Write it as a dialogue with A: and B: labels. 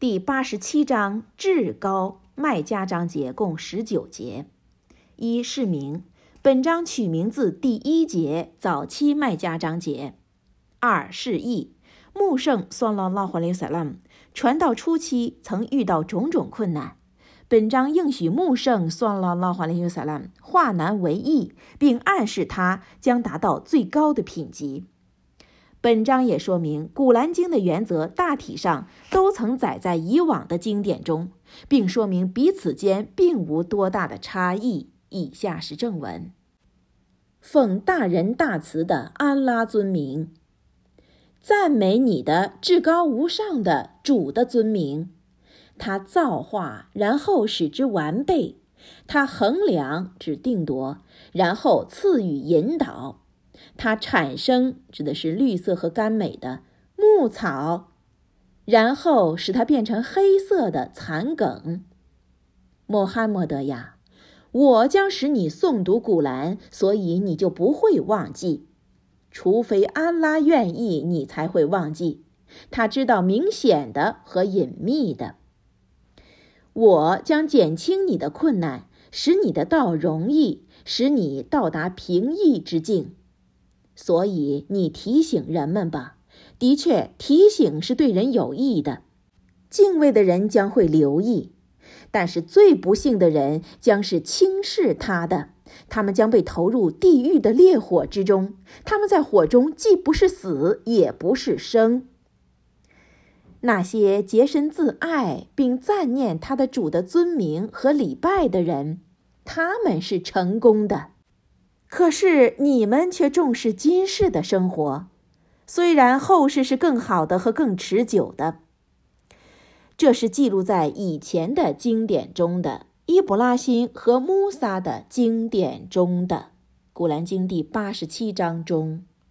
A: 第八十七章至高卖家章节共十九节。一是名，本章取名自第一节早期卖家章节。二是义，穆圣算拉拉华雷萨拉姆传道初期曾遇到种种困难。本章应许穆圣算拉拉华雷萨拉姆化难为易，并暗示他将达到最高的品级。本章也说明，《古兰经》的原则大体上都曾载在以往的经典中，并说明彼此间并无多大的差异。以下是正文：奉大仁大慈的安拉尊名。赞美你的至高无上的主的尊名，他造化，然后使之完备；他衡量，指定夺，然后赐予引导；它产生，指的是绿色和甘美的牧草，然后使它变成黑色的残梗。穆罕默德呀，我将使你诵读古兰，所以你就不会忘记。除非安拉愿意，你才会忘记。他知道明显的和隐秘的。我将减轻你的困难，使你的道容易，使你到达平易之境。所以你提醒人们吧。的确，提醒是对人有益的。敬畏的人将会留意，但是最不幸的人将是轻视他的。他们将被投入地狱的烈火之中，他们在火中既不是死，也不是生。那些洁身自爱并赞念他的主的尊名和礼拜的人，他们是成功的。可是你们却重视今世的生活，虽然后世是更好的和更持久的。这是记录在以前的经典中的。伊卜拉欣和穆萨的经典中的《古兰经》第八十七章中。